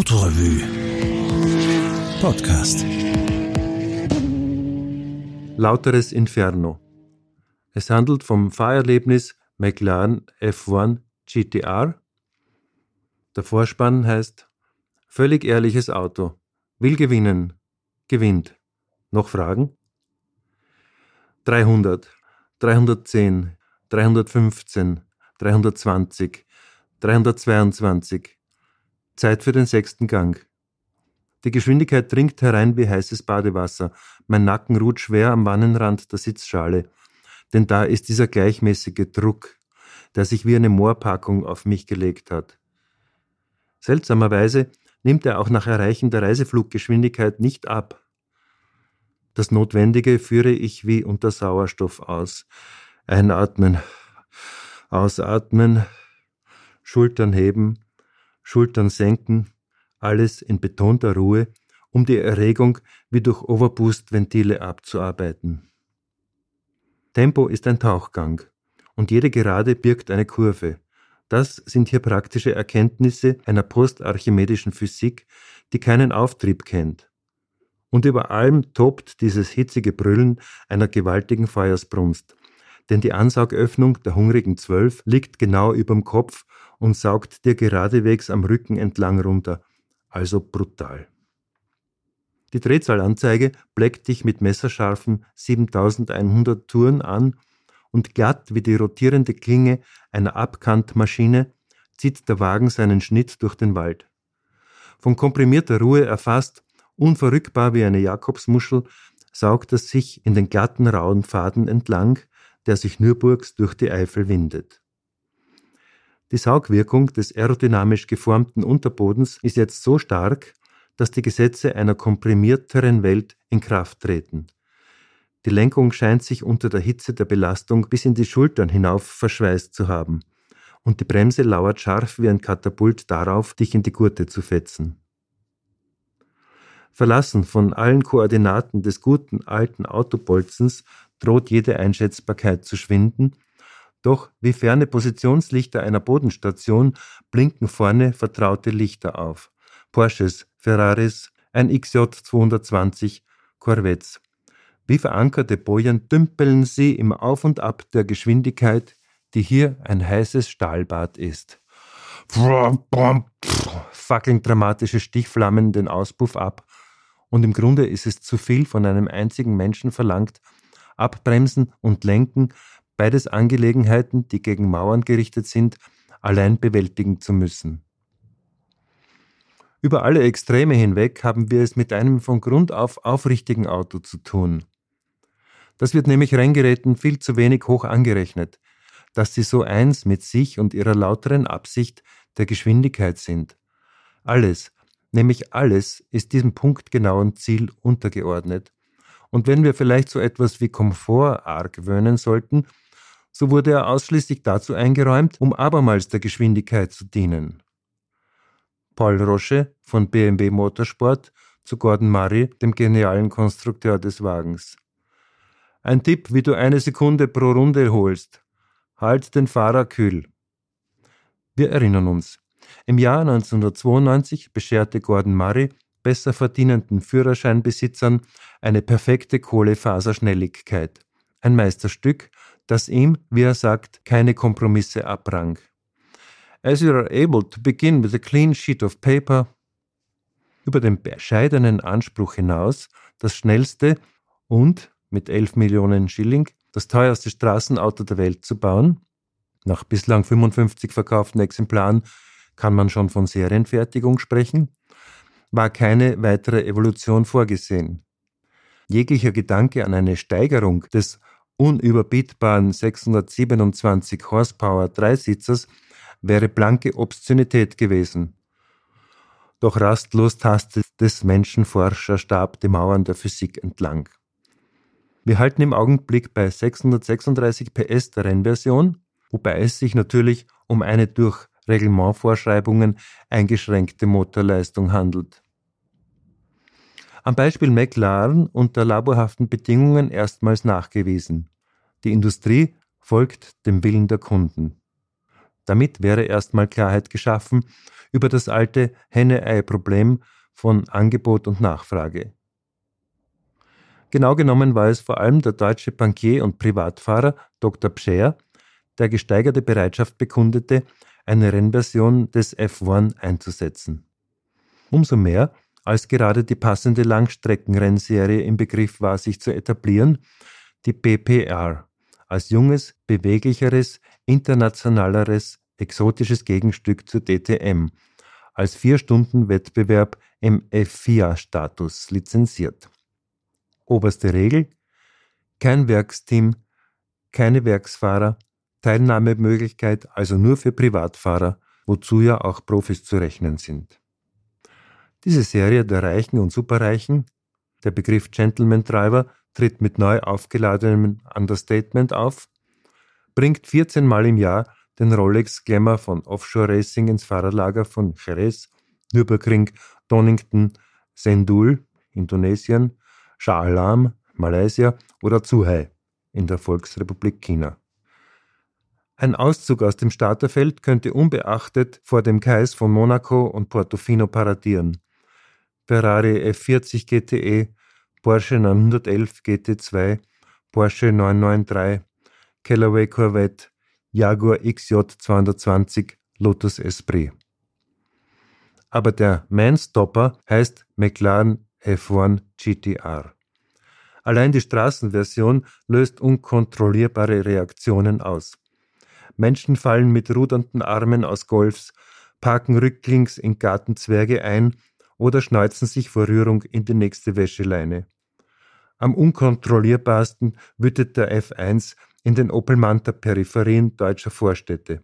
Autorevue Podcast. Lauteres Inferno. Es handelt vom Fahrerlebnis McLaren F1 GTR. Der Vorspann heißt Völlig ehrliches Auto. Will gewinnen. Gewinnt. Noch Fragen? 300, 310, 315, 320, 322, Zeit für den sechsten Gang. Die Geschwindigkeit dringt herein wie heißes Badewasser. Mein Nacken ruht schwer am Wannenrand der Sitzschale. Denn da ist dieser gleichmäßige Druck, der sich wie eine Moorpackung auf mich gelegt hat. Seltsamerweise nimmt er auch nach Erreichen der Reisefluggeschwindigkeit nicht ab. Das Notwendige führe ich wie unter Sauerstoff aus. Einatmen, ausatmen, Schultern heben, Schultern senken, alles in betonter Ruhe, um die Erregung wie durch Overboost-Ventile abzuarbeiten. Tempo ist ein Tauchgang und jede Gerade birgt eine Kurve. Das sind hier praktische Erkenntnisse einer postarchimedischen Physik, die keinen Auftrieb kennt. Und über allem tobt dieses hitzige Brüllen einer gewaltigen Feuersbrunst, denn die Ansaugöffnung der hungrigen Zwölf liegt genau überm Kopf und saugt dir geradewegs am Rücken entlang runter, also brutal. Die Drehzahlanzeige bleckt dich mit messerscharfen 7100 Touren an und glatt wie die rotierende Klinge einer Abkantmaschine zieht der Wagen seinen Schnitt durch den Wald. Von komprimierter Ruhe erfasst, unverrückbar wie eine Jakobsmuschel, saugt es sich in den glatten rauen Pfaden entlang, der sich Nürburgs durch die Eifel windet. Die Saugwirkung des aerodynamisch geformten Unterbodens ist jetzt so stark, dass die Gesetze einer komprimierteren Welt in Kraft treten. Die Lenkung scheint sich unter der Hitze der Belastung bis in die Schultern hinauf verschweißt zu haben, und die Bremse lauert scharf wie ein Katapult darauf, dich in die Gurte zu fetzen. Verlassen von allen Koordinaten des guten alten Autobolzens droht jede Einschätzbarkeit zu schwinden, doch wie ferne Positionslichter einer Bodenstation blinken vorne vertraute Lichter auf. Porsches, Ferraris, ein XJ 220, Corvettes. Wie verankerte Bojen dümpeln sie im Auf und Ab der Geschwindigkeit, die hier ein heißes Stahlbad ist. Fackeln dramatische Stichflammen den Auspuff ab, und im Grunde ist es zu viel von einem einzigen Menschen verlangt, abbremsen und lenken, beides Angelegenheiten, die gegen Mauern gerichtet sind, allein bewältigen zu müssen. Über alle Extreme hinweg haben wir es mit einem von Grund auf aufrichtigen Auto zu tun. Das wird nämlich Renngeräten viel zu wenig hoch angerechnet, dass sie so eins mit sich und ihrer lauteren Absicht der Geschwindigkeit sind. Alles, nämlich alles, ist diesem punktgenauen Ziel untergeordnet. Und wenn wir vielleicht so etwas wie Komfort argwöhnen sollten, so wurde er ausschließlich dazu eingeräumt, um abermals der Geschwindigkeit zu dienen. Paul Roche von BMW Motorsport zu Gordon Murray, dem genialen Konstrukteur des Wagens. Ein Tipp, wie du eine Sekunde pro Runde holst. Halt den Fahrer kühl. Wir erinnern uns. Im Jahr 1992 bescherte Gordon Murray besser verdienenden Führerscheinbesitzern eine perfekte Kohlefaserschnelligkeit. Ein Meisterstück, das ihm, wie er sagt, keine Kompromisse abrang. As you are able to begin with a clean sheet of paper, über den bescheidenen Anspruch hinaus, das schnellste und, mit 11 Millionen Schilling, das teuerste Straßenauto der Welt zu bauen. Nach bislang 55 verkauften Exemplaren kann man schon von Serienfertigung sprechen, war keine weitere Evolution vorgesehen. Jeglicher Gedanke an eine Steigerung des unüberbietbaren 627 Horsepower Dreisitzers wäre blanke Obszönität gewesen. Doch rastlos tastet des Menschenforscherstab die Mauern der Physik entlang. Wir halten im Augenblick bei 636 PS der Rennversion, wobei es sich natürlich um eine durch Reglementvorschreibungen eingeschränkte Motorleistung handelt. Am Beispiel McLaren unter laborhaften Bedingungen erstmals nachgewiesen. Die Industrie folgt dem Willen der Kunden. Damit wäre erstmal Klarheit geschaffen über das alte Henne-Ei-Problem von Angebot und Nachfrage. Genau genommen war es vor allem der deutsche Bankier und Privatfahrer Dr. Pscher, der gesteigerte Bereitschaft bekundete, eine Rennversion des F1 einzusetzen. Umso mehr, als gerade die passende Langstreckenrennserie im Begriff war, sich zu etablieren, die BPR, als junges, beweglicheres, internationaleres, exotisches Gegenstück zur DTM, als Vier-Stunden-Wettbewerb im F4-Status lizenziert. Oberste Regel: kein Werksteam, keine Werksfahrer, Teilnahmemöglichkeit also nur für Privatfahrer, wozu ja auch Profis zu rechnen sind. Diese Serie der Reichen und Superreichen, der Begriff Gentleman Driver tritt mit neu aufgeladenem Understatement auf, bringt 14 Mal im Jahr den Rolex Glamour von Offshore Racing ins Fahrerlager von Jerez, Nürburgring, Donington, Sendul, Indonesien, Shah Alam, Malaysia oder Zhuhai in der Volksrepublik China. Ein Auszug aus dem Starterfeld könnte unbeachtet vor dem Kais von Monaco und Portofino paradieren. Ferrari F40 GTE, Porsche 911 GT2, Porsche 993, Callaway Corvette, Jaguar XJ 220, Lotus Esprit. Aber der Manstopper heißt McLaren F1 GTR. Allein die Straßenversion löst unkontrollierbare Reaktionen aus. Menschen fallen mit rudernden Armen aus Golfs, parken rücklings in Gartenzwerge ein oder schneuzen sich vor Rührung in die nächste Wäscheleine. Am unkontrollierbarsten wütet der F1 in den Opel Manta Peripherien deutscher Vorstädte.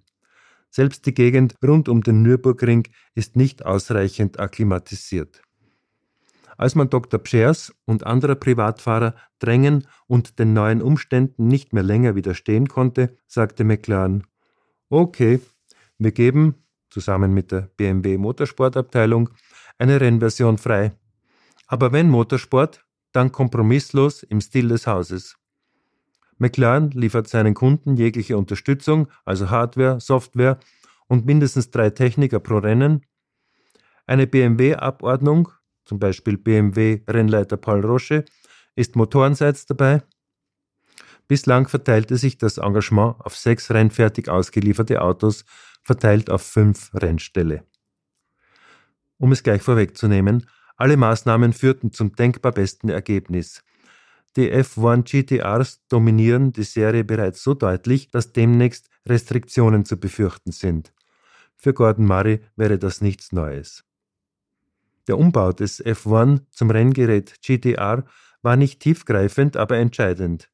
Selbst die Gegend rund um den Nürburgring ist nicht ausreichend akklimatisiert. Als man Dr. Pschers und anderer Privatfahrer drängen und den neuen Umständen nicht mehr länger widerstehen konnte, sagte McLaren, okay, wir geben, zusammen mit der BMW Motorsportabteilung, eine Rennversion frei. Aber wenn Motorsport, dann kompromisslos im Stil des Hauses. McLaren liefert seinen Kunden jegliche Unterstützung, also Hardware, Software und mindestens drei Techniker pro Rennen. Eine BMW-Abordnung, zum Beispiel BMW-Rennleiter Paul Roche, ist motorenseits dabei. Bislang verteilte sich das Engagement auf sechs rennfertig ausgelieferte Autos, verteilt auf fünf Rennställe. Um es gleich vorwegzunehmen, alle Maßnahmen führten zum denkbar besten Ergebnis. Die F1 GTRs dominieren die Serie bereits so deutlich, dass demnächst Restriktionen zu befürchten sind. Für Gordon Murray wäre das nichts Neues. Der Umbau des F1 zum Renngerät GTR war nicht tiefgreifend, aber entscheidend.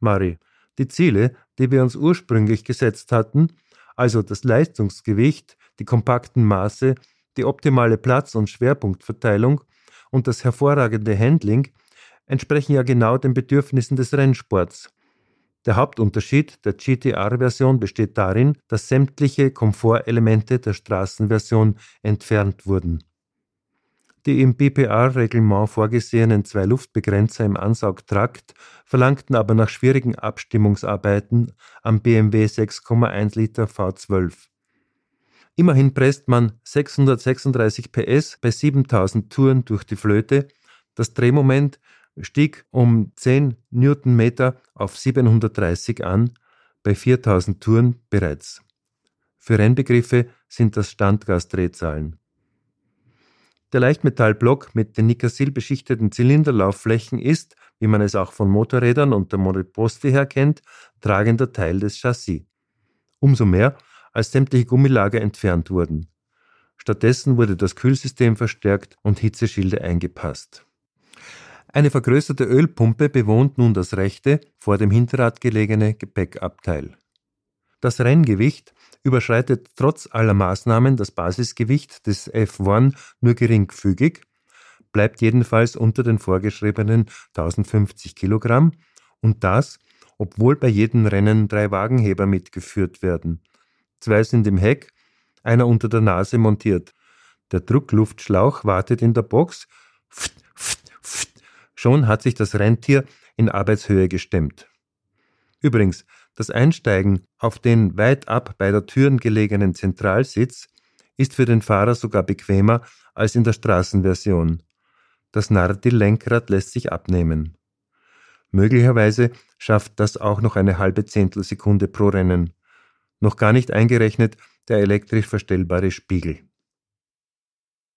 Murray, die Ziele, die wir uns ursprünglich gesetzt hatten, also das Leistungsgewicht, die kompakten Maße, die optimale Platz- und Schwerpunktverteilung und das hervorragende Handling, entsprechen ja genau den Bedürfnissen des Rennsports. Der Hauptunterschied der GTR-Version besteht darin, dass sämtliche Komfortelemente der Straßenversion entfernt wurden. Die im BPR-Reglement vorgesehenen zwei Luftbegrenzer im Ansaugtrakt verlangten aber nach schwierigen Abstimmungsarbeiten am BMW 6,1 Liter V12. Immerhin presst man 636 PS bei 7000 Touren durch die Flöte, das Drehmoment stieg um 10 Newtonmeter auf 730 an, bei 4000 Touren bereits. Für Rennbegriffe sind das Standgasdrehzahlen. Der Leichtmetallblock mit den Nickersil beschichteten Zylinderlaufflächen ist, wie man es auch von Motorrädern und der Moriposti her kennt, tragender Teil des Chassis. Umso mehr, als sämtliche Gummilager entfernt wurden. Stattdessen wurde das Kühlsystem verstärkt und Hitzeschilde eingepasst. Eine vergrößerte Ölpumpe bewohnt nun das rechte, vor dem Hinterrad gelegene Gepäckabteil. Das Renngewicht überschreitet trotz aller Maßnahmen das Basisgewicht des F1 nur geringfügig, bleibt jedenfalls unter den vorgeschriebenen 1050 Kilogramm und das, obwohl bei jedem Rennen drei Wagenheber mitgeführt werden. Zwei sind im Heck, einer unter der Nase montiert. Der Druckluftschlauch wartet in der Box. Pft, pft, Schon hat sich das Rentier in Arbeitshöhe gestemmt. Übrigens, Das Einsteigen auf den weit ab bei der Türen gelegenen Zentralsitz ist für den Fahrer sogar bequemer als in der Straßenversion. Das Nardi-Lenkrad lässt sich abnehmen. Möglicherweise schafft das auch noch eine halbe Zehntelsekunde pro Rennen. Noch gar nicht eingerechnet der elektrisch verstellbare Spiegel.